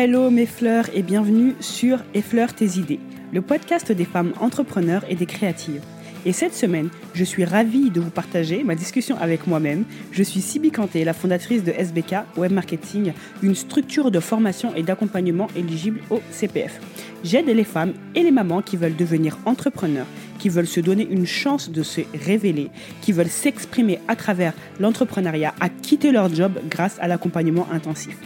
Hello mes fleurs et bienvenue sur Effleure tes idées, le podcast des femmes entrepreneurs et des créatives. Et cette semaine, je suis ravie de vous partager ma discussion avec moi-même. Je suis Sibi Kanté, la fondatrice de SBK Web Marketing, une structure de formation et d'accompagnement éligible au CPF. J'aide les femmes et les mamans qui veulent devenir entrepreneurs, qui veulent se donner une chance de se révéler, qui veulent s'exprimer à travers l'entrepreneuriat, à quitter leur job grâce à l'accompagnement intensif.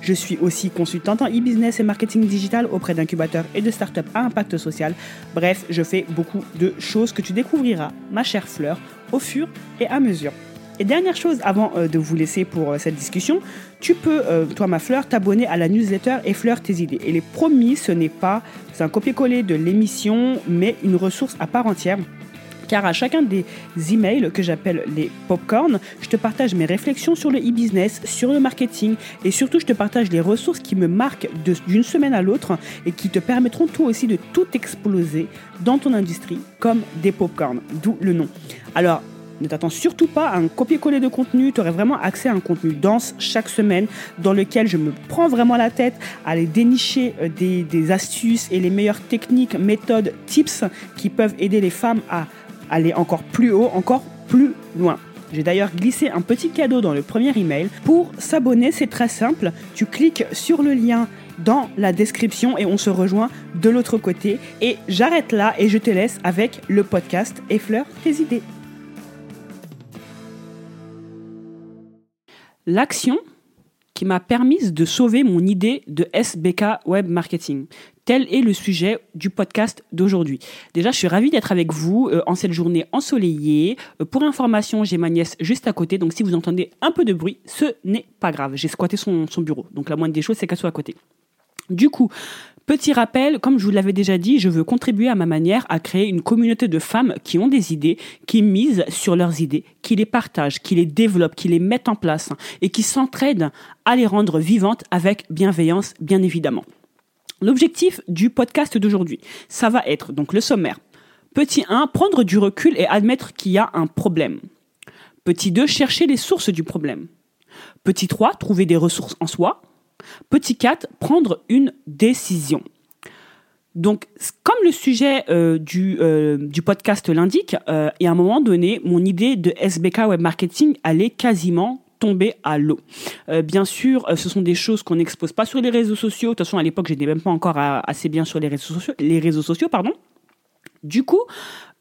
Je suis aussi consultante en e-business et marketing digital auprès d'incubateurs et de startups à impact social. Bref, je fais beaucoup de choses que tu découvriras, ma chère Fleur, au fur et à mesure. Et dernière chose avant euh, de vous laisser pour euh, cette discussion, tu peux, euh, toi ma fleur, t'abonner à la newsletter et fleur tes idées. Et les promis, ce n'est pas un copier-coller de l'émission, mais une ressource à part entière car à chacun des emails que j'appelle les popcorn, je te partage mes réflexions sur le e-business, sur le marketing et surtout je te partage les ressources qui me marquent d'une semaine à l'autre et qui te permettront toi aussi de tout exploser dans ton industrie comme des popcorn, d'où le nom. Alors, ne t'attends surtout pas à un copier-coller de contenu, tu aurais vraiment accès à un contenu dense chaque semaine dans lequel je me prends vraiment la tête à aller dénicher euh, des, des astuces et les meilleures techniques, méthodes, tips qui peuvent aider les femmes à aller encore plus haut, encore plus loin. J'ai d'ailleurs glissé un petit cadeau dans le premier email. Pour s'abonner, c'est très simple. Tu cliques sur le lien dans la description et on se rejoint de l'autre côté. Et j'arrête là et je te laisse avec le podcast Effleure tes idées. L'action m'a permis de sauver mon idée de SBK Web Marketing. Tel est le sujet du podcast d'aujourd'hui. Déjà, je suis ravie d'être avec vous euh, en cette journée ensoleillée. Euh, pour information, j'ai ma nièce juste à côté, donc si vous entendez un peu de bruit, ce n'est pas grave. J'ai squatté son bureau, donc la moindre des choses, c'est qu'elle soit à côté. Du coup, Petit rappel, comme je vous l'avais déjà dit, je veux contribuer à ma manière à créer une communauté de femmes qui ont des idées, qui misent sur leurs idées, qui les partagent, qui les développent, qui les mettent en place et qui s'entraident à les rendre vivantes avec bienveillance, bien évidemment. L'objectif du podcast d'aujourd'hui, ça va être donc le sommaire. Petit 1, prendre du recul et admettre qu'il y a un problème. Petit 2, chercher les sources du problème. Petit 3, trouver des ressources en soi. Petit 4, prendre une décision. Donc, comme le sujet euh, du, euh, du podcast l'indique, euh, et à un moment donné, mon idée de SBK Web Marketing allait quasiment tomber à l'eau. bien sûr, ce sont des choses qu'on n'expose pas sur les réseaux sociaux. De toute façon, à l'époque, j'étais même pas encore assez bien sur les réseaux sociaux. Les réseaux sociaux, pardon. Du coup,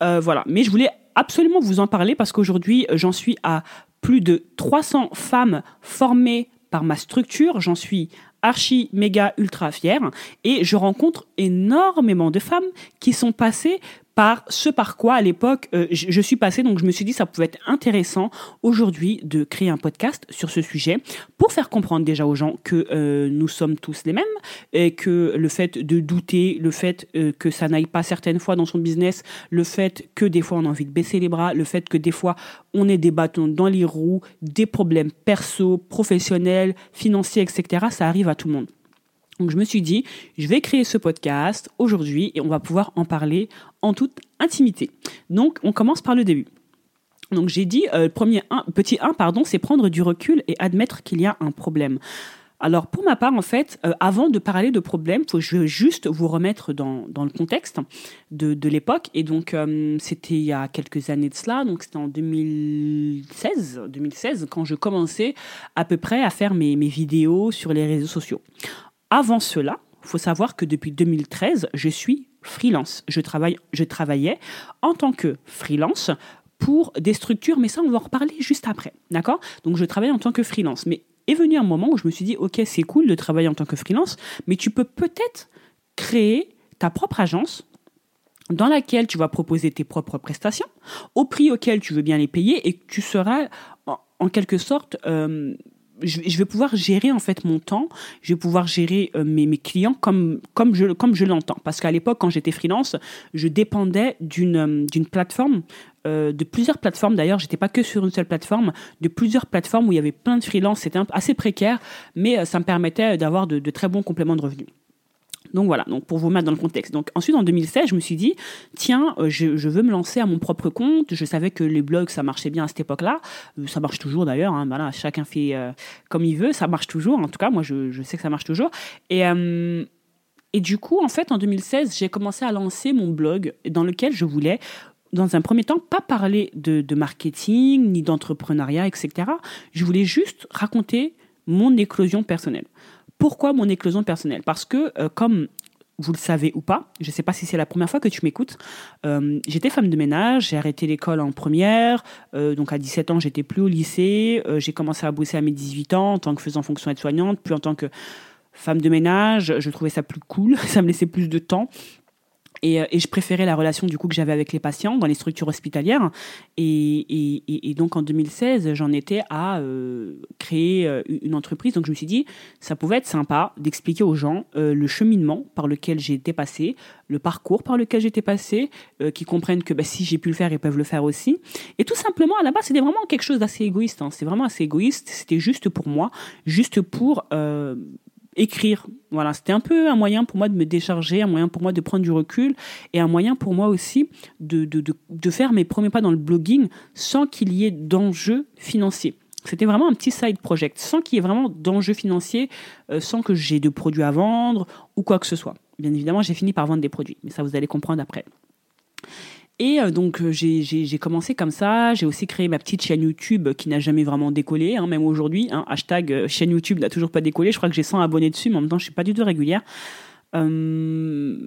voilà. Mais je voulais absolument vous en parler parce qu'aujourd'hui, j'en suis à plus de 300 femmes formées par ma structure, j'en suis archi méga ultra fière et je rencontre énormément de femmes qui sont passées par ce par quoi à l'époque euh, je, suis passée. Donc je me suis dit ça pouvait être intéressant aujourd'hui de créer un podcast sur ce sujet pour faire comprendre déjà aux gens que euh, nous sommes tous les mêmes et que le fait de douter, le fait euh, que ça n'aille pas certaines fois dans son business, le fait que des fois on a envie de baisser les bras, le fait que des fois on ait des bâtons dans les roues, des problèmes perso, professionnels, financiers, etc. Ça arrive à tout le monde. Donc je me suis dit, je vais créer ce podcast aujourd'hui et on va pouvoir en parler en toute intimité. Donc on commence par le début. Donc j'ai dit, euh, premier petit 1, pardon, c'est prendre du recul et admettre qu'il y a un problème. Alors pour ma part, en fait, euh, avant de parler de problème, faut je juste vous remettre dans, le contexte de, de l'époque. Et donc euh, c'était il y a quelques années de cela, donc c'était en 2016, 2016 quand je commençais à peu près à faire mes, mes vidéos sur les réseaux sociaux. Avant cela, faut savoir que depuis 2013, je suis freelance. Je, travaille, je travaillais en tant que freelance pour des structures, mais ça, on va en reparler juste après. D'accord? Donc, je travaille en tant que freelance. Mais est venu un moment où je me suis dit, OK, c'est cool de travailler en tant que freelance, mais tu peux peut-être créer ta propre agence dans laquelle tu vas proposer tes propres prestations au prix auquel tu veux bien les payer et tu seras en, quelque sorte euh, je, vais pouvoir gérer en fait mon temps, je vais pouvoir gérer euh, mes, clients comme comme je comme je l'entends. Parce qu'à l'époque, quand j'étais freelance, je dépendais d'une euh, plateforme, euh, de plusieurs plateformes. D'ailleurs, j'étais pas que sur une seule plateforme, de plusieurs plateformes où il y avait plein de freelance. C'était assez précaire, mais ça me permettait d'avoir de très bons compléments de revenus. Donc voilà, donc pour vous mettre dans le contexte. Donc ensuite en 2016, je me suis dit tiens, euh, je, veux me lancer à mon propre compte. Je savais que les blogs ça marchait bien à cette époque-là, euh, ça marche toujours d'ailleurs. Hein, voilà, chacun fait euh, comme il veut, ça marche toujours. En tout cas, moi je, sais que ça marche toujours. Et et du coup, en fait, en 2016, j'ai commencé à lancer mon blog dans lequel je voulais dans un premier temps, pas parler de, de marketing ni d'entrepreneuriat, etc. Je voulais juste raconter mon éclosion personnelle. Pourquoi mon éclosion personnelle? Parce que, euh, comme vous le savez ou pas, je ne sais pas si c'est la première fois que tu m'écoutes, euh, j'étais femme de ménage, j'ai arrêté l'école en première, euh, donc à 17 ans j'étais plus au lycée, j'ai commencé à bosser à mes 18 ans en tant que faisant fonction aide-soignante, puis en tant que femme de ménage, je trouvais ça plus cool, ça me laissait plus de temps. Euh, et, je préférais la relation du coup que j'avais avec les patients dans les structures hospitalières. Et, donc en 2016, j'en étais à euh, créer euh, une entreprise. Donc je me suis dit, ça pouvait être sympa d'expliquer aux gens le cheminement par lequel j'ai été passé, le parcours par lequel j'étais passé, qui comprennent que bah, si j'ai pu le faire, ils peuvent le faire aussi. Et tout simplement, à la base, c'était vraiment quelque chose d'assez égoïste. Hein. C'était vraiment assez égoïste. C'était juste pour moi, juste pour écrire. Voilà, c'était un peu un moyen pour moi de me décharger, un moyen pour moi de prendre du recul et un moyen pour moi aussi de, faire mes premiers pas dans le blogging sans qu'il y ait d'enjeux financiers. C'était vraiment un petit side project, sans qu'il y ait vraiment d'enjeux financiers, euh, sans que j'ai de produits à vendre ou quoi que ce soit. Bien évidemment, j'ai fini par vendre des produits, mais ça vous allez comprendre après. Et euh, donc euh, j'ai commencé comme ça. J'ai aussi créé ma petite chaîne YouTube qui n'a jamais vraiment décollé, hein, même aujourd'hui. Hein, hashtag euh, chaîne YouTube n'a toujours pas décollé. Je crois que j'ai 100 abonnés dessus, mais en même temps je suis pas du tout régulière. Euh,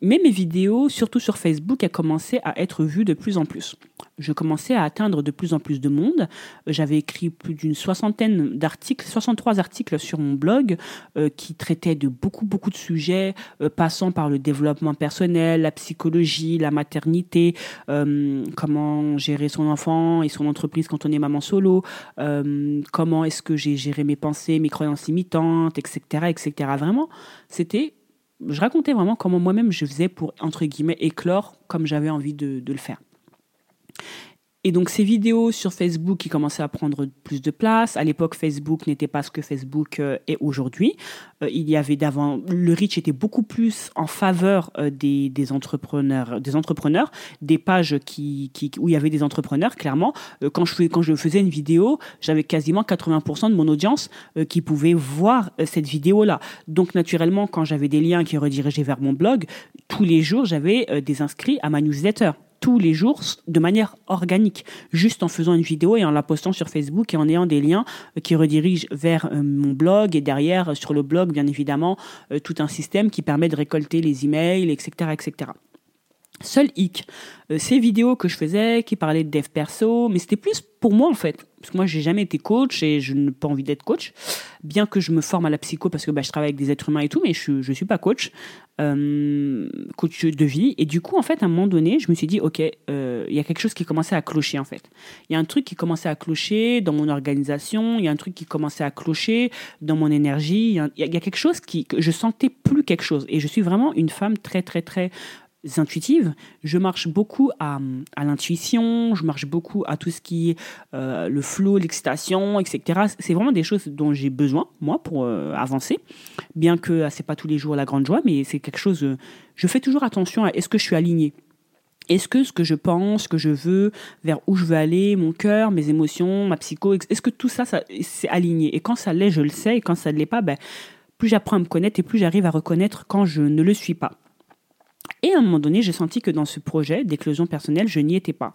mais mes vidéos, surtout sur Facebook, a commencé à être vues de plus en plus. Je commençais à atteindre de plus en plus de monde. J'avais écrit plus d'une soixantaine d'articles, 63 articles sur mon blog euh, qui traitaient de beaucoup, beaucoup de sujets, euh, passant par le développement personnel, la psychologie, la maternité, euh, comment gérer son enfant et son entreprise quand on est maman solo, comment est-ce que j'ai géré mes pensées, mes croyances imitantes, etc., etc. Vraiment, c'était je racontais vraiment comment moi-même je faisais pour, entre guillemets, éclore comme j'avais envie de, de le faire. Et donc ces vidéos sur Facebook qui commençaient à prendre plus de place. À l'époque, Facebook n'était pas ce que Facebook euh, est aujourd'hui. Euh, il y avait d'avant, le reach était beaucoup plus en faveur euh, des, entrepreneurs, des entrepreneurs, des pages qui, où il y avait des entrepreneurs. Clairement, quand je quand je faisais une vidéo, j'avais quasiment 80% de mon audience qui pouvait voir cette vidéo-là. Donc naturellement, quand j'avais des liens qui redirigeaient vers mon blog, tous les jours, j'avais des inscrits à ma newsletter tous les jours de manière organique, juste en faisant une vidéo et en la postant sur Facebook et en ayant des liens euh, qui redirigent vers euh, mon blog et derrière sur le blog bien évidemment euh, tout un système qui permet de récolter les emails, etc., etc. Seul hic, ces vidéos que je faisais qui parlaient de dev perso, mais c'était plus pour moi en fait parce que moi j'ai jamais été coach et je n'ai pas envie d'être coach, bien que je me forme à la psycho parce que bah, je travaille avec des êtres humains et tout, mais je je suis pas coach, euh, coach de vie. Et du coup en fait à un moment donné je me suis dit ok euh, il y a quelque chose qui commençait à clocher en fait. Il y a un truc qui commençait à clocher dans mon organisation, il y a un truc qui commençait à clocher dans mon énergie, il y a, il y a quelque chose qui que je sentais plus quelque chose et je suis vraiment une femme très très très intuitives. Je marche beaucoup à, à l'intuition, je marche beaucoup à tout ce qui est euh, le flow, l'excitation, etc. C'est vraiment des choses dont j'ai besoin, moi, pour euh, avancer. Bien que euh, c'est pas tous les jours la grande joie, mais c'est quelque chose. je fais toujours attention à est-ce que je suis aligné est-ce que ce que je pense, ce que je veux, vers où je veux aller, mon cœur, mes émotions, ma psycho, est-ce que tout ça, ça c'est aligné? Et quand ça l'est, je le sais, et quand ça ne l'est pas, ben, plus j'apprends à me connaître et plus j'arrive à reconnaître quand je ne le suis pas. Et à un moment donné, j'ai senti que dans ce projet d'éclosion personnelle, je n'y étais pas.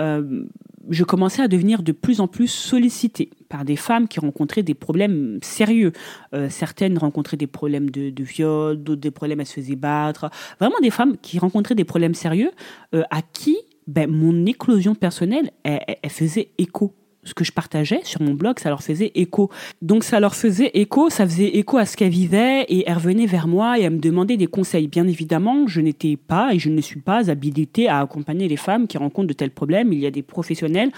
Euh, je commençais à devenir de plus en plus sollicitée par des femmes qui rencontraient des problèmes sérieux. Euh, certaines rencontraient des problèmes de, viol, d'autres des problèmes, elles se faisaient battre. Vraiment des femmes qui rencontraient des problèmes sérieux euh, à qui ben, mon éclosion personnelle, elle faisait écho ce que je partageais sur mon blog, ça leur faisait écho. Donc ça leur faisait écho, ça faisait écho à ce qu'elles vivaient et elles revenaient vers moi et elles me demandaient des conseils. Bien évidemment, je n'étais pas et je ne suis pas habilitée à accompagner les femmes qui rencontrent de tels problèmes. Il y a des professionnels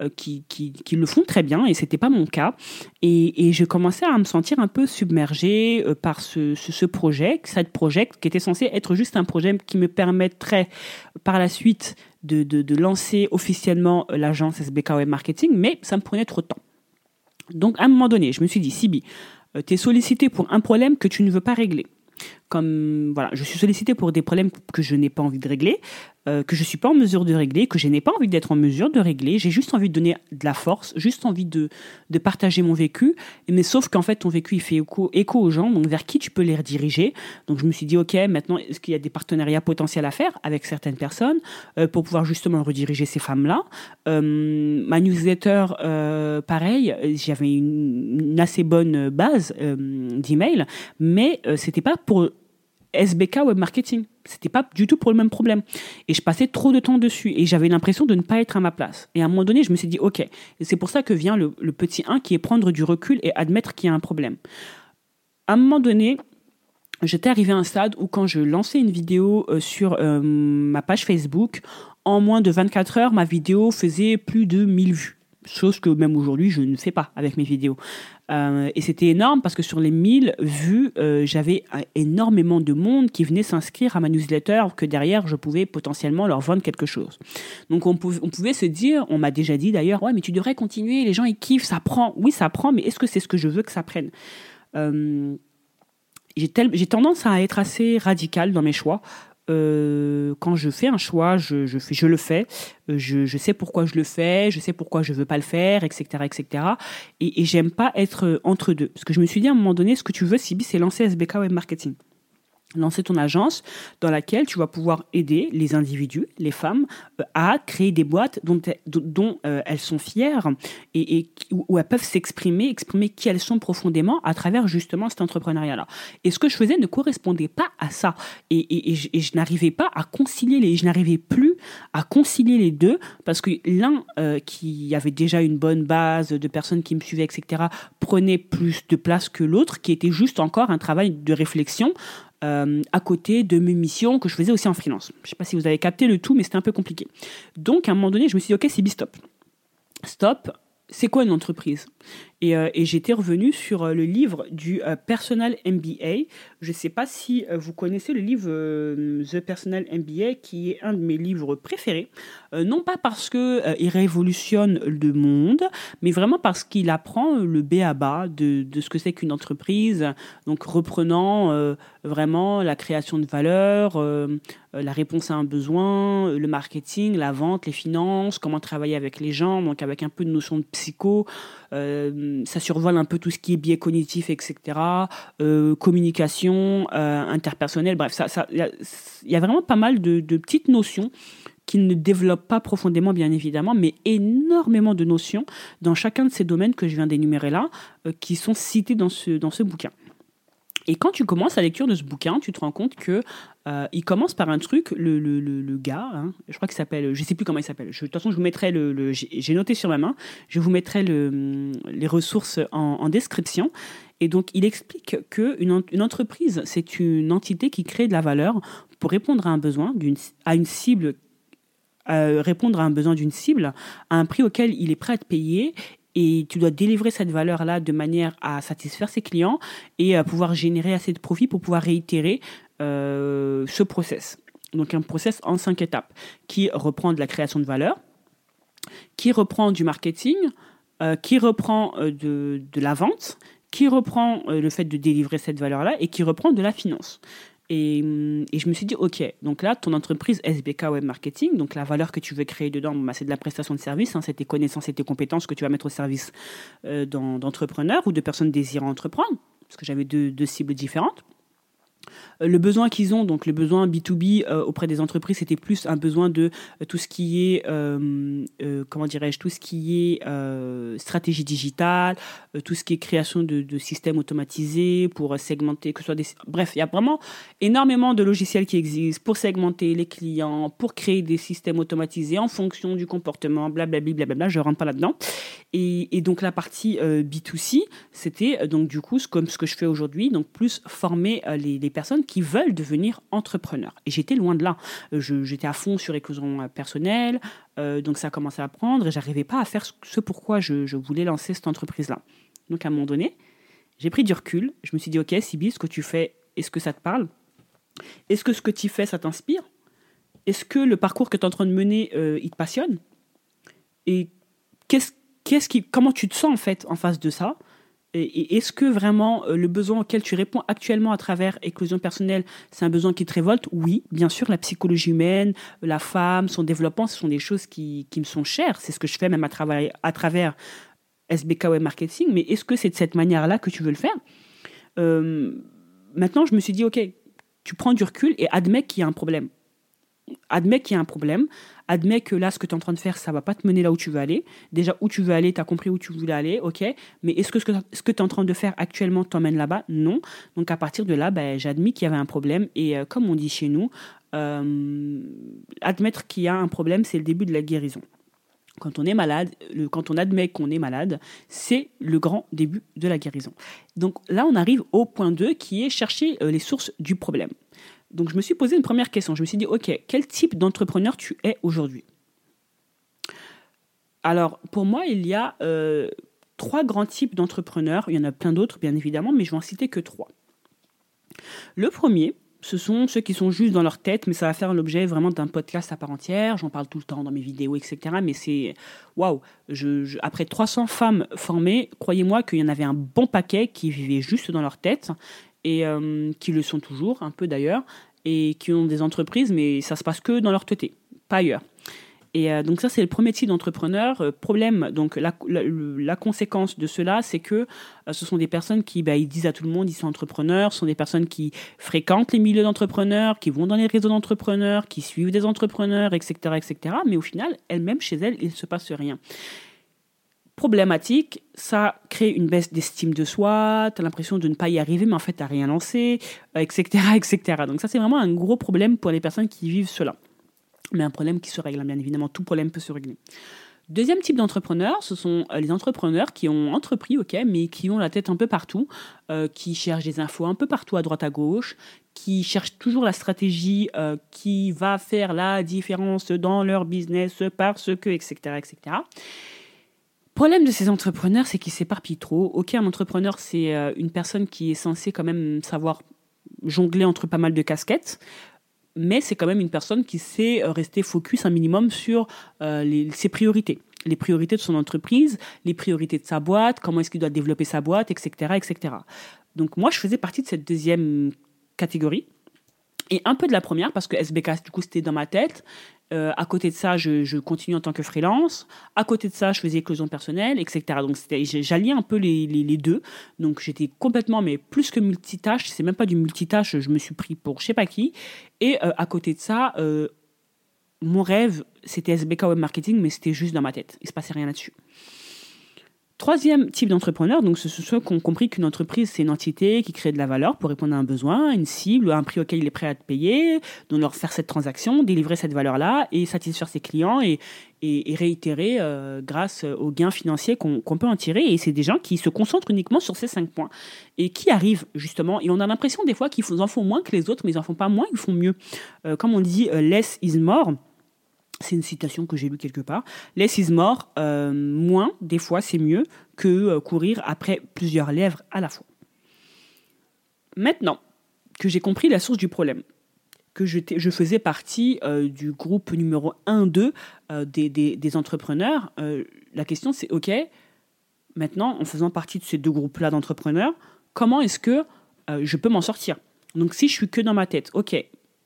euh, qui, qui, le font très bien et c'était pas mon cas. Et, et, je commençais à me sentir un peu submergée euh, par ce, ce, ce projet, cette projet qui était censé être juste un projet qui me permettrait par la suite de, de, lancer officiellement euh, l'agence SBK Web Marketing, mais ça me prenait trop de temps. Donc à un moment donné, je me suis dit, Sibi, euh, tu es sollicité pour un problème que tu ne veux pas régler. Comme voilà, je suis sollicité pour des problèmes que je n'ai pas envie de régler, euh, que je suis pas en mesure de régler, que je n'ai pas envie d'être en mesure de régler. J'ai juste envie de donner de la force, juste envie de, de partager mon vécu. Mais sauf qu'en fait, ton vécu, il fait écho, écho aux gens, donc vers qui tu peux les rediriger. Donc je me suis dit, ok, maintenant, est-ce qu'il y a des partenariats potentiels à faire avec certaines personnes euh, pour pouvoir justement rediriger ces femmes-là? Euh, Ma newsletter, pareil, j'avais une, une, assez bonne base d'emails, mais c'était pas pour SBK Web Marketing. C'était pas du tout pour le même problème. Et je passais trop de temps dessus. Et j'avais l'impression de ne pas être à ma place. Et à un moment donné, je me suis dit, OK. C'est pour ça que vient le, petit 1 qui est prendre du recul et admettre qu'il y a un problème. À un moment donné, j'étais arrivé à un stade où quand je lançais une vidéo euh, sur euh, ma page Facebook, en moins de 24 heures, ma vidéo faisait plus de 1000 vues chose que même aujourd'hui je ne fais pas avec mes vidéos. Euh, et c'était énorme parce que sur les 1000 vues, euh, j'avais énormément de monde qui venait s'inscrire à ma newsletter, que derrière je pouvais potentiellement leur vendre quelque chose. Donc on, pouvait, se dire, on m'a déjà dit d'ailleurs, ouais mais tu devrais continuer, les gens ils kiffent, ça prend. Oui ça prend, mais est-ce que c'est ce que je veux que ça prenne? Euh, j'ai tendance à être assez radical dans mes choix. Euh, quand je fais un choix, je, le fais, euh, je, sais pourquoi je le fais, je sais pourquoi je veux pas le faire, etc., etc. Et, j'aime pas être entre deux, parce que je me suis dit à un moment donné, ce que tu veux, Sibi, c'est lancer SBK Web Marketing lancer ton agence dans laquelle tu vas pouvoir aider les individus, les femmes, euh, à créer des boîtes dont, dont euh, elles sont fières et, où elles peuvent s'exprimer, exprimer qui elles sont profondément à travers justement cet entrepreneuriat-là. Et ce que je faisais ne correspondait pas à ça. Et, je, n'arrivais pas à concilier les, je n'arrivais plus à concilier les deux parce que l'un euh, qui avait déjà une bonne base de personnes qui me suivaient, etc., prenait plus de place que l'autre, qui était juste encore un travail de réflexion euh, à côté de mes missions que je faisais aussi en freelance. Je ne sais pas si vous avez capté le tout, mais c'était un peu compliqué. Donc, à un moment donné, je me suis dit, OK, c'est stop. Stop, c'est quoi une entreprise? Euh, et, j'étais revenu sur euh, le livre du euh, Personal MBA. Je ne sais pas si vous connaissez le livre The Personal MBA, qui est un de mes livres préférés. Non pas parce qu'il révolutionne le monde, mais vraiment parce qu'il apprend le B à bas de, de ce que c'est qu'une entreprise. Donc reprenant vraiment la création de valeur, la réponse à un besoin, le marketing, la vente, les finances, comment travailler avec les gens, donc avec un peu de notion de psycho. Euh, ça survole un peu tout ce qui est biais cognitif, etc. Euh, communication euh, interpersonnelle, bref, il y, a vraiment pas mal de, petites notions qui ne développent pas profondément, bien évidemment, mais énormément de notions dans chacun de ces domaines que je viens d'énumérer là, qui sont cités dans ce, dans ce bouquin. Et quand tu commences la lecture de ce bouquin, tu te rends compte que euh, il commence par un truc, le, le, le, gars, hein, je crois qu'il s'appelle, je sais plus comment il s'appelle. De toute façon, je vous mettrai le, j'ai noté sur ma main, je vous mettrai le, les ressources en, description. Et donc, il explique que une, une entreprise, c'est une entité qui crée de la valeur pour répondre à un besoin, d'une, à une cible répondre à un besoin d'une cible à un prix auquel il est prêt à te payer et tu dois délivrer cette valeur-là de manière à satisfaire ses clients et à pouvoir générer assez de profit pour pouvoir réitérer euh, ce process. Donc un process en cinq étapes qui reprend de la création de valeur, qui reprend du marketing, euh, qui reprend euh, de, de, la vente, qui reprend le fait de délivrer cette valeur-là et qui reprend de la finance. Hum, et, je me suis dit, OK, donc là, ton entreprise SBK Web Marketing, donc la valeur que tu veux créer dedans, bah, c'est de la prestation de service, hein, c'est tes connaissances et tes compétences que tu vas mettre au service euh, d'entrepreneurs ou de personnes désirant entreprendre, parce que j'avais deux cibles différentes. Euh, le besoin qu'ils ont, donc le besoin B2B euh, auprès des entreprises, c'était plus un besoin de euh, tout ce qui est, comment dirais-je, tout ce qui est stratégie digitale, tout ce qui est création de, systèmes automatisés pour segmenter, que ce soit des... Bref, il y a vraiment énormément de logiciels qui existent pour segmenter les clients, pour créer des systèmes automatisés en fonction du comportement, blablabla, blablabla, je rentre pas là-dedans. Et, donc la partie B2C, c'était donc du coup comme ce que je fais aujourd'hui, donc plus former les, les personnes qui veulent devenir entrepreneurs. Et j'étais loin de là. Euh, j'étais à fond sur l'éclosion euh, personnelle, euh, donc ça a commencé à prendre et j'arrivais pas à faire ce pourquoi je, voulais lancer cette entreprise-là. Donc à un moment donné, j'ai pris du recul. Je me suis dit, ok, Sibyl, ce que tu fais, est-ce que ça te parle? Est-ce que ce que tu fais, ça t'inspire? Est-ce que le parcours que tu es en train de mener, il te passionne? Et qu'est-ce, qu'est-ce qui, comment tu te sens en fait en face de ça? Et est-ce que vraiment euh, le besoin auquel tu réponds actuellement à travers éclosion personnelle, c'est un besoin qui te révolte? Oui, bien sûr, la psychologie humaine, la femme, son développement, ce sont des choses qui, qui me sont chères. C'est ce que je fais même à travers, à travers SBK Web Marketing. Mais est-ce que c'est de cette manière-là que tu veux le faire? Euh, Maintenant, je me suis dit, OK, tu prends du recul et admets qu'il y a un problème admets qu'il y a un problème, admets que là, ce que tu es en train de faire, ça va pas te mener là où tu veux aller. Déjà, où tu veux aller, tu as compris où tu voulais aller, ok. Mais est-ce que ce que tu es en train de faire actuellement t'emmène là-bas? Non. Donc, à partir de là, ben, j'admis qu'il y avait un problème. Et euh, comme on dit chez nous, euh, admettre qu'il y a un problème, c'est le début de la guérison. Quand on est malade, quand on admet qu'on est malade, c'est le grand début de la guérison. Donc là, on arrive au point 2 qui est chercher euh, les sources du problème. Donc je me suis posé une première question. Je me suis dit, OK, quel type d'entrepreneur tu es aujourd'hui? Alors pour moi, il y a euh, trois grands types d'entrepreneurs. Il y en a plein d'autres, bien évidemment, mais je vais en citer que trois. Le premier, ce sont ceux qui sont juste dans leur tête, mais ça va faire l'objet vraiment d'un podcast à part entière. J'en parle tout le temps dans mes vidéos, etc. Mais c'est waouh! Après 300 femmes formées, croyez-moi qu'il y en avait un bon paquet qui vivaient juste dans leur tête et euh, qui le sont toujours, un peu d'ailleurs, et qui ont des entreprises, mais ça se passe que dans leur tête, pas ailleurs. Et euh, donc ça, c'est le premier type d'entrepreneur. Euh, problème, donc la, la, conséquence de cela, c'est que ce sont des personnes qui bah, ils disent à tout le monde ils sont entrepreneurs, ce sont des personnes qui fréquentent les milieux d'entrepreneurs, qui vont dans les réseaux d'entrepreneurs, qui suivent des entrepreneurs, etc., etc. Mais au final, elles-mêmes, chez elles, il ne se passe rien problématique, ça crée une baisse d'estime de soi, tu as l'impression de ne pas y arriver, mais en fait, tu rien lancé, etc., euh, etc. Donc ça, c'est vraiment un gros problème pour les personnes qui vivent cela. Mais un problème qui se règle, hein, bien évidemment, tout problème peut se régler. Deuxième type d'entrepreneurs, ce sont euh, les entrepreneurs qui ont entrepris, ok, mais qui ont la tête un peu partout, euh, qui cherchent des infos un peu partout à droite à gauche, qui cherchent toujours la stratégie qui va faire la différence dans leur business parce que, etc., etc problème de ces entrepreneurs, c'est qu'ils s'éparpillent trop. Ok, un entrepreneur, c'est euh, une personne qui est censée quand même savoir jongler entre pas mal de casquettes, mais c'est quand même une personne qui sait euh, rester focus un minimum sur euh, ses priorités. Les priorités de son entreprise, les priorités de sa boîte, comment est-ce qu'il doit développer sa boîte, etc., etc. Donc moi, je faisais partie de cette deuxième catégorie. Et un peu de la première, parce que SBK, du coup, c'était dans ma tête. Euh, à côté de ça, je, continue en tant que freelance. À côté de ça, je faisais éclosion personnelle, etc. Donc, j'alliais un peu les, deux. Donc, j'étais complètement, mais plus que multitâche. C'est même pas du multitâche. Je me suis pris pour je sais pas qui. Et euh, à côté de ça, euh, mon rêve, c'était SBK Web Marketing, mais c'était juste dans ma tête. Il se passait rien là-dessus. Troisième type d'entrepreneur, donc ce sont ceux qui ont compris qu'une entreprise, c'est une entité qui crée de la valeur pour répondre à un besoin, une cible, un prix auquel il est prêt à te payer, donc leur faire cette transaction, délivrer cette valeur-là et satisfaire ses clients et, réitérer euh, grâce aux gains financiers qu'on peut en tirer. Et c'est des gens qui se concentrent uniquement sur ces cinq points et qui arrivent justement. Et on a l'impression des fois qu'ils en font moins que les autres, mais ils en font pas moins, ils font mieux. Euh, comme on dit, euh, less is more. C'est une citation que j'ai lue quelque part. Less is more, euh, moins, des fois, c'est mieux que euh, courir après plusieurs lèvres à la fois. Maintenant que j'ai compris la source du problème, que je, faisais partie euh, du groupe numéro 1-2 des, des, des, entrepreneurs, la question c'est, OK, maintenant, en faisant partie de ces deux groupes-là d'entrepreneurs, comment est-ce que je peux m'en sortir? Donc si je suis que dans ma tête, OK,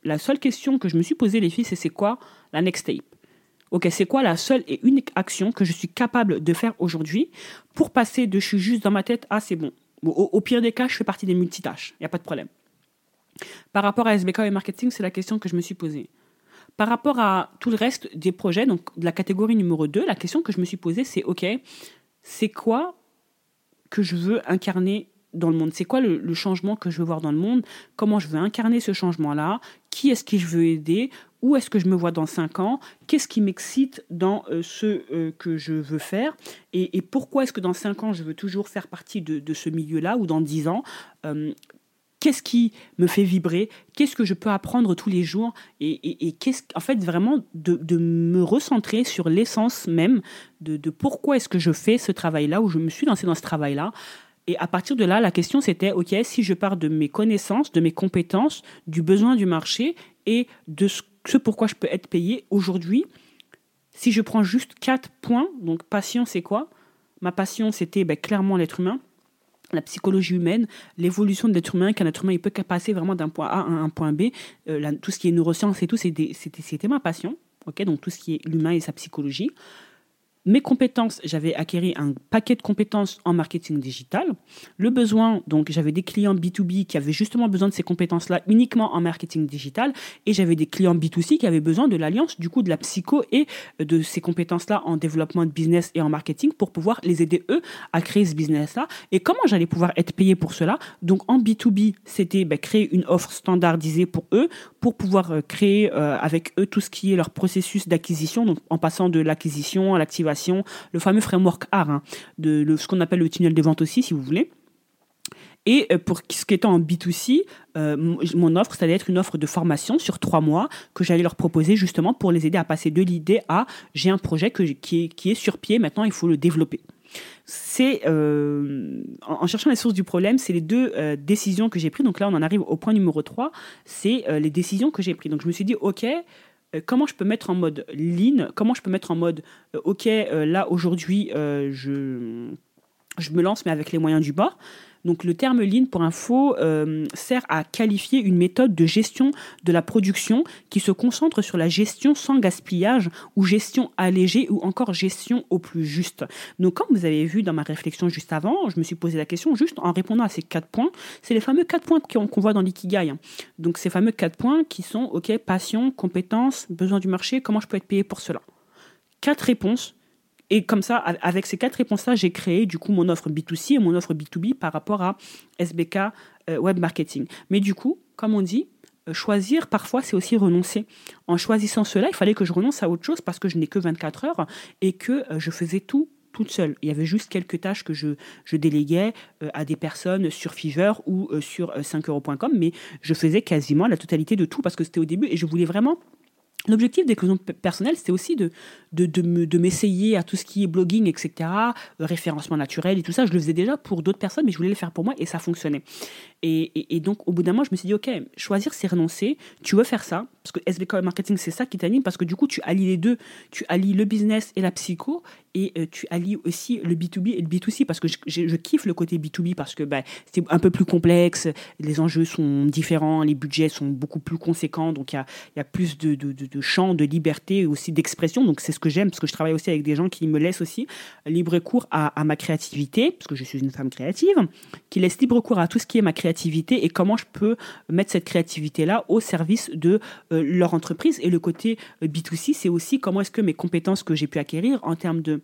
la seule question que je me suis posée, les filles, c'est c'est quoi la next step? Ok, c'est quoi la seule et unique action que je suis capable de faire aujourd'hui pour passer de je suis juste dans ma tête à c'est bon? au, pire des cas, je fais partie des multitâches. Il n'y a pas de problème. Par rapport à SBK et marketing, c'est la question que je me suis posée. Par rapport à tout le reste des projets, donc de la catégorie numéro 2, la question que je me suis posée, c'est OK, c'est quoi que je veux incarner dans le monde. C'est quoi le, changement que je veux voir dans le monde? Comment je veux incarner ce changement-là? Qui est-ce que je veux aider? Où est-ce que je me vois dans 5 ans? Qu'est-ce qui m'excite dans euh, ce euh, que je veux faire? Et, pourquoi est-ce que dans 5 ans, je veux toujours faire partie de, ce milieu-là? Ou dans 10 ans? Euh, Qu'est-ce qui me fait vibrer? Qu'est-ce que je peux apprendre tous les jours? Et, qu'est-ce, en fait, vraiment de, me recentrer sur l'essence même de, de pourquoi est-ce que je fais ce travail-là, ou je me suis lancée dans ce travail-là? Et à partir de là, la question c'était, OK, si je pars de mes connaissances, de mes compétences, du besoin du marché et de ce pourquoi je peux être payé aujourd'hui, si je prends juste quatre points, donc passion c'est quoi Ma passion c'était ben, clairement l'être humain. la psychologie humaine, l'évolution de l'être humain, qu'un être humain il peut passer vraiment d'un point A à un point B, euh, tout ce qui est neurosciences et tout, c'était ma passion. ok donc tout ce qui est l'humain et sa psychologie mes compétences, j'avais acquis un paquet de compétences en marketing digital. Le besoin, donc j'avais des clients B2B qui avaient justement besoin de ces compétences-là uniquement en marketing digital et j'avais des clients B2C qui avaient besoin de l'alliance du coup de la psycho et de ces compétences-là en développement de business et en marketing pour pouvoir les aider eux à créer ce business-là. Et comment j'allais pouvoir être payé pour cela? Donc en B2B, c'était ben, créer une offre standardisée pour eux pour pouvoir euh, créer euh, avec eux tout ce qui est leur processus d'acquisition, donc en passant de l'acquisition à l'activation le fameux framework AR, hein, de ce qu'on appelle le tunnel de vente aussi, si vous voulez. Et euh, pour ce qui est en B2C, euh, mon offre, ça allait être une offre de formation sur trois mois que j'allais leur proposer justement pour les aider à passer de l'idée à j'ai un projet que, qui, est, sur pied, maintenant il faut le développer. C'est euh, en, cherchant les sources du problème, c'est les deux décisions que j'ai prises. Donc là, on en arrive au point numéro 3, c'est les décisions que j'ai prises. Donc je me suis dit, OK, comment je peux mettre en mode lean, comment je peux mettre en mode, euh, ok, euh, là aujourd'hui, je, je me lance, mais avec les moyens du bord. Donc le terme lean, pour info, euh, sert à qualifier une méthode de gestion de la production qui se concentre sur la gestion sans gaspillage ou gestion allégée ou encore gestion au plus juste. Donc comme vous avez vu dans ma réflexion juste avant, je me suis posé la question juste en répondant à ces quatre points. C'est les fameux quatre points qu'on voit dans l'ikigai. Donc ces fameux quatre points qui sont, ok, passion, compétence, besoin du marché, comment je peux être payé pour cela? Quatre réponses et comme ça, avec ces quatre réponses-là, j'ai créé du coup mon offre B2C et mon offre B2B par rapport à SBK euh, Web Marketing. Mais du coup, comme on dit, euh, choisir, parfois, c'est aussi renoncer. En choisissant cela, il fallait que je renonce à autre chose parce que je n'ai que 24 heures et que euh, je faisais tout toute seule. Il y avait juste quelques tâches que je, je déléguais à des personnes sur Fiverr ou sur 5euros.com, mais je faisais quasiment la totalité de tout parce que c'était au début et je voulais vraiment L'objectif d'éclosion personnelle, c'était aussi de, de, de, m'essayer à tout ce qui est blogging, etc., euh, référencement naturel et tout ça. Je le faisais déjà pour d'autres personnes, mais je voulais le faire pour moi et ça fonctionnait. Et, donc, au bout d'un moment, je me suis dit, OK, choisir, c'est renoncer. Tu veux faire ça, parce que SBK Marketing, c'est ça qui t'anime, parce que du coup, tu allies les deux. Tu allies le business et la psycho, et euh, tu allies aussi le B2B et le B2C, parce que je, kiffe le côté B2B, parce que bah, c'est un peu plus complexe, les enjeux sont différents, les budgets sont beaucoup plus conséquents, donc il y a, plus de, de, de, de champ, de liberté et aussi d'expression. Donc, c'est ce que j'aime, parce que je travaille aussi avec des gens qui me laissent aussi libre cours à, à ma créativité, parce que je suis une femme créative, qui laisse libre cours à tout ce qui est ma créativité et comment je peux mettre cette créativité-là au service de euh, leur entreprise. Et le côté euh, B2C, c'est aussi comment est-ce que mes compétences que j'ai pu acquérir en termes de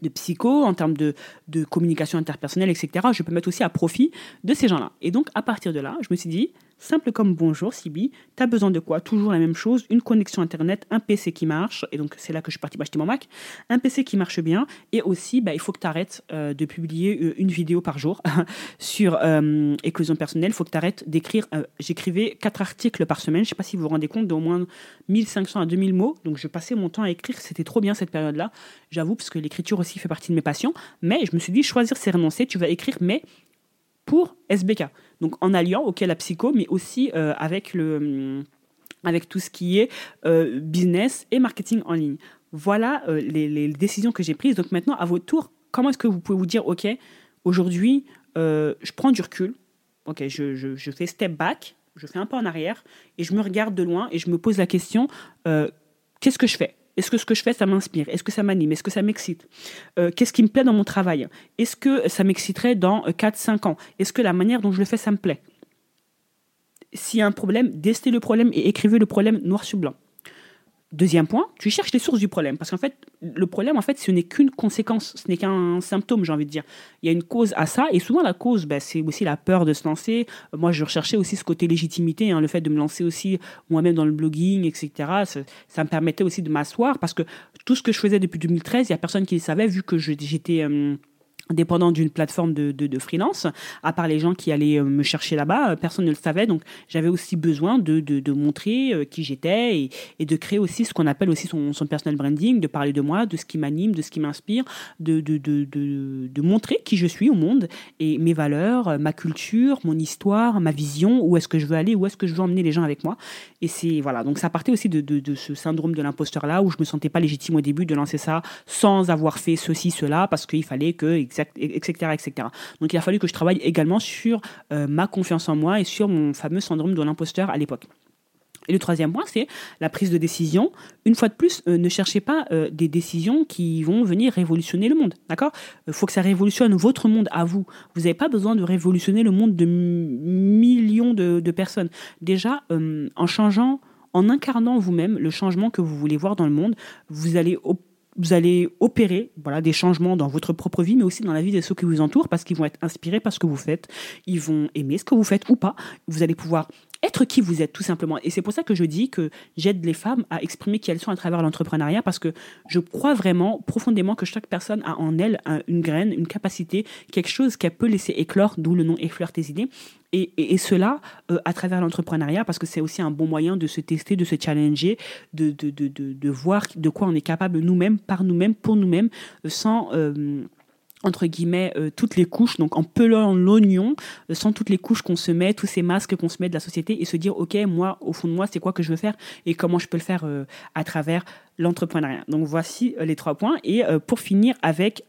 de psycho, en termes de, de communication interpersonnelle, etc., je peux mettre aussi à profit de ces gens-là. Et donc, à partir de là, je me suis dit, Simple comme bonjour, Sibi. Tu as besoin de quoi? Toujours la même chose, une connexion Internet, un PC qui marche. Et donc, c'est là que je suis partie m'acheter mon Mac. Un PC qui marche bien. Et aussi, bah, il faut que tu arrêtes euh, de publier euh, une vidéo par jour sur euh, éclosion personnelle. Il faut que tu arrêtes d'écrire. J'écrivais quatre articles par semaine. Je sais pas si vous vous rendez compte d'au moins 1500 à 2000 mots. Donc, je passais mon temps à écrire. C'était trop bien cette période-là. J'avoue, parce que l'écriture aussi fait partie de mes passions. Mais je me suis dit, choisir, c'est renoncer. Tu vas écrire, mais pour SBK. Donc en alliant, ok, la psycho, mais aussi euh, avec, le, hum, avec tout ce qui est euh, business et marketing en ligne. Voilà euh, les, décisions que j'ai prises. Donc maintenant, à votre tour, comment est-ce que vous pouvez vous dire, ok, aujourd'hui, je prends du recul, ok, je, je, je, fais step back, je fais un pas en arrière, et je me regarde de loin et je me pose la question, qu'est-ce que je fais? Est-ce que ce que je fais, ça m'inspire? Est-ce que ça m'anime? Est-ce que ça m'excite? Euh, Qu'est-ce qui me plaît dans mon travail? Est-ce que ça m'exciterait dans 4-5 euh, ans? Est-ce que la manière dont je le fais, ça me plaît? S'il y a un problème, destez le problème et écrivez le problème noir sur blanc. Deuxième point, tu cherches les sources du problème. Parce qu'en fait, le problème, en fait, ce n'est qu'une conséquence, ce n'est qu'un symptôme, j'ai envie de dire. Il y a une cause à ça, et souvent la cause, ben, c'est aussi la peur de se lancer. Moi, je recherchais aussi ce côté légitimité, hein, le fait de me lancer aussi moi-même dans le blogging, etc. Ça, me permettait aussi de m'asseoir, parce que tout ce que je faisais depuis 2013, il n'y a personne qui le savait, vu que j'étais... Euh, dépendant d'une plateforme de, de, freelance, à part les gens qui allaient euh, me chercher là-bas, euh, personne ne le savait, donc j'avais aussi besoin de, de, montrer euh, qui j'étais et, de créer aussi ce qu'on appelle aussi son, son personal branding, de parler de moi, de ce qui m'anime, de ce qui m'inspire, de, montrer qui je suis au monde et mes valeurs, ma culture, mon histoire, ma vision, où est-ce que je veux aller, où est-ce que je veux emmener les gens avec moi. Et c'est, voilà, donc ça partait aussi de ce syndrome de l'imposteur là, où je me sentais pas légitime au début de lancer ça sans avoir fait ceci, cela, parce qu'il fallait que etc., etc. Donc il a fallu que je travaille également sur euh, ma confiance en moi et sur mon fameux syndrome de l'imposteur à l'époque. Et le troisième point, c'est la prise de décision. Une fois de plus, euh, ne cherchez pas euh, des décisions qui vont venir révolutionner le monde. D'accord? Il faut que ça révolutionne votre monde à vous. Vous n'avez pas besoin de révolutionner le monde de millions de, de personnes. Déjà, en changeant, en incarnant vous-même le changement que vous voulez voir dans le monde, vous allez vous allez opérer voilà, des changements dans votre propre vie, mais aussi dans la vie de ceux qui vous entourent, parce qu'ils vont être inspirés par ce que vous faites, ils vont aimer ce que vous faites ou pas. Vous allez pouvoir être qui vous êtes, tout simplement. Et c'est pour ça que je dis que j'aide les femmes à exprimer qui elles sont à travers l'entrepreneuriat, parce que je crois vraiment profondément que chaque personne a en elle une graine, une capacité, quelque chose qu'elle peut laisser éclore, d'où le nom Effleure tes idées. Et, cela euh, à travers l'entrepreneuriat, parce que c'est aussi un bon moyen de se tester, de se challenger, de, de, de, de, voir de quoi on est capable nous-mêmes, par nous-mêmes, pour nous-mêmes, sans... Euh, entre guillemets euh, toutes les couches, donc en pelant l'oignon, euh, sans toutes les couches qu'on se met, tous ces masques qu'on se met de la société, et se dire ok moi au fond de moi c'est quoi que je veux faire et comment je peux le faire euh, à travers l'entrepreneuriat. Donc voici les trois points et pour finir avec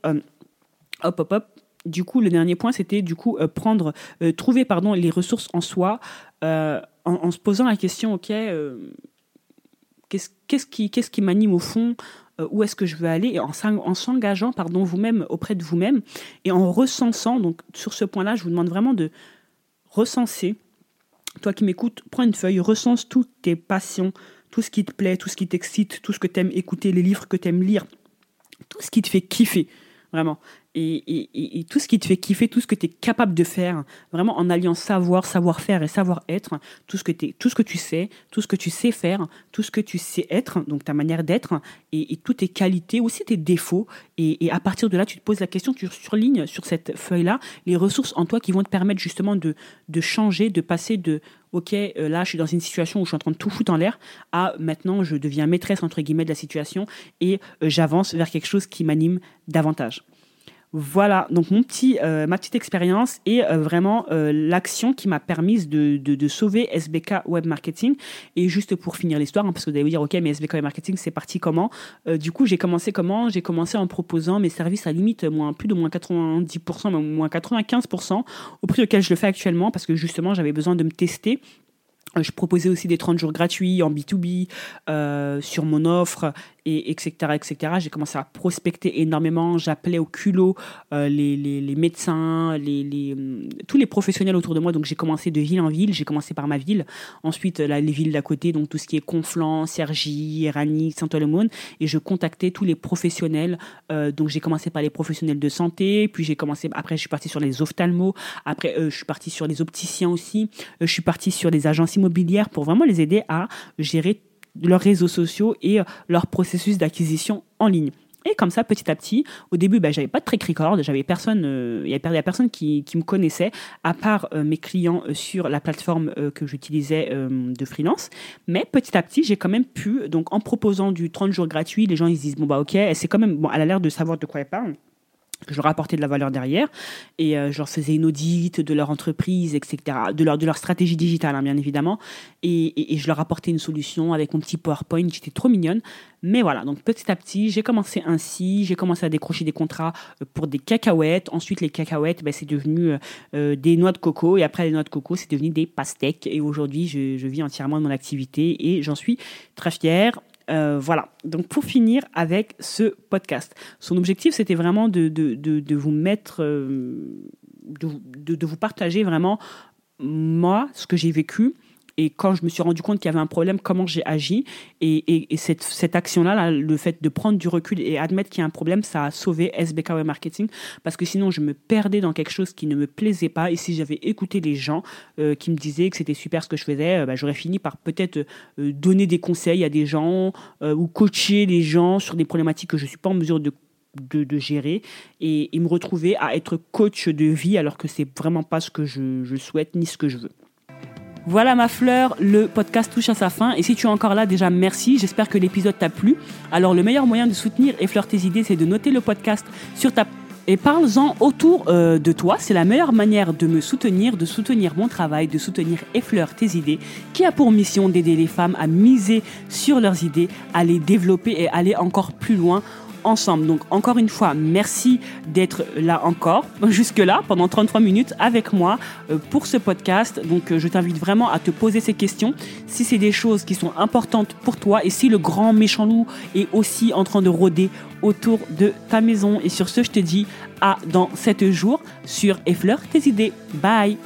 hop hop hop. Du coup, le dernier point, c'était du coup prendre, trouver pardon les ressources en soi, en, se posant la question, ok, qu'est-ce qui, qu'est-ce qui m'anime au fond où est-ce que je veux aller, en, s'engageant pardon vous-même auprès de vous-même et en recensant. Donc sur ce point-là, je vous demande vraiment de recenser. Toi qui m'écoutes, prends une feuille, recense toutes tes passions, tout ce qui te plaît, tout ce qui t'excite, tout ce que tu écouter, les livres que tu lire, tout ce qui te fait kiffer, vraiment et, tout ce qui te fait kiffer, tout ce que tu es capable de faire, vraiment en alliant savoir, savoir-faire et savoir-être, tout, ce que tout ce que tu sais, tout ce que tu sais faire, tout ce que tu sais être, donc ta manière d'être, et, toutes tes qualités, aussi tes défauts. Et, à partir de là, tu te poses la question, tu surlignes sur cette feuille-là les ressources en toi qui vont te permettre justement de, changer, de passer de ok, euh, là je suis dans une situation où je suis en train de tout foutre en l'air, à maintenant je deviens maîtresse entre guillemets de la situation et euh, j'avance vers quelque chose qui m'anime davantage. Voilà, donc mon petit, euh, ma petite expérience et euh, vraiment euh, l'action qui m'a permise de, sauver SBK Web Marketing. Et juste pour finir l'histoire, hein, parce que vous allez vous dire, ok, mais SBK Web Marketing, c'est parti comment? Du coup, j'ai commencé comment? J'ai commencé en proposant mes services à limite moins, plus de moins 90%, moins 95% au prix auquel je le fais actuellement, parce que justement, j'avais besoin de me tester. Je proposais aussi des 30 jours gratuits en B2B euh, sur mon offre et etc etc j'ai commencé à prospecter énormément. J'appelais au culot euh, les, les, les, médecins les, les, hum, tous les professionnels autour de moi. Donc j'ai commencé de ville en ville. J'ai commencé par ma ville. Ensuite là, les villes d'à côté donc tout ce qui est Conflans Cergy Erani Saint-Olomone et je contactais tous les professionnels euh, donc j'ai commencé par les professionnels de santé. Puis j'ai commencé après je suis partie sur les ophtalmos. Après euh, je suis partie sur les opticiens aussi. Je suis partie sur les agences immobilières pour vraiment les aider à gérer leurs réseaux sociaux et euh, leur processus d'acquisition en ligne. Et comme ça, petit à petit, au début, bah, j'avais pas de track record, j'avais personne, euh, il y avait personne qui, qui, me connaissait, à part euh, mes clients sur la plateforme que j'utilisais de freelance. Mais petit à petit, j'ai quand même pu, donc en proposant du 30 jours gratuit, les gens ils se disent bon bah ok, c'est quand même, bon, elle a l'air de savoir de quoi elle parle je leur apportais de la valeur derrière et euh, je leur faisais une audite de leur entreprise, etc., de leur, de leur stratégie digitale, hein, bien évidemment. Et, et, je leur apportais une solution avec mon petit PowerPoint, j'étais trop mignonne. Mais voilà, donc petit à petit, j'ai commencé ainsi, j'ai commencé à décrocher des contrats euh, pour des cacahuètes. Ensuite, les cacahuètes, ben, c'est devenu euh, des noix de coco. Et après les noix de coco, c'est devenu des pastèques. Et aujourd'hui, je, je vis entièrement de mon activité et j'en suis très fière. Euh, voilà. Donc pour finir avec ce podcast, son objectif c'était vraiment de, de, de, vous mettre, euh, de, de, vous partager vraiment moi ce que j'ai vécu et quand je me suis rendu compte qu'il y avait un problème, comment j'ai agi. Et, et, cette, action-là, le fait de prendre du recul et admettre qu'il y a un problème, ça a sauvé SBK Web Marketing. Parce que sinon, je me perdais dans quelque chose qui ne me plaisait pas. Et si j'avais écouté les gens euh, qui me disaient que c'était super ce que je faisais, euh, bah, j'aurais fini par peut-être euh, donner des conseils à des gens ou coacher les gens sur des problématiques que je ne suis pas en mesure de gérer et, me retrouver à être coach de vie alors que c'est vraiment pas ce que je souhaite ni ce que je veux. Voilà ma fleur, le podcast touche à sa fin. Et si tu es encore là, déjà merci. J'espère que l'épisode t'a plu. Alors le meilleur moyen de soutenir Effleure tes idées, c'est de noter le podcast sur ta et parle-en autour euh, de toi. C'est la meilleure manière de me soutenir, de soutenir mon travail, de soutenir Effleure tes idées, qui a pour mission d'aider les femmes à miser sur leurs idées, à les développer et aller encore plus loin ensemble. Donc encore une fois, merci d'être là encore, jusque-là, pendant 33 minutes avec moi euh, pour ce podcast. Donc euh, je t'invite vraiment à te poser ces questions. Si c'est des choses qui sont importantes pour toi et si le grand méchant loup est aussi en train de rôder autour de ta maison. Et sur ce, je te dis à dans 7 jours sur Effleur tes idées. Bye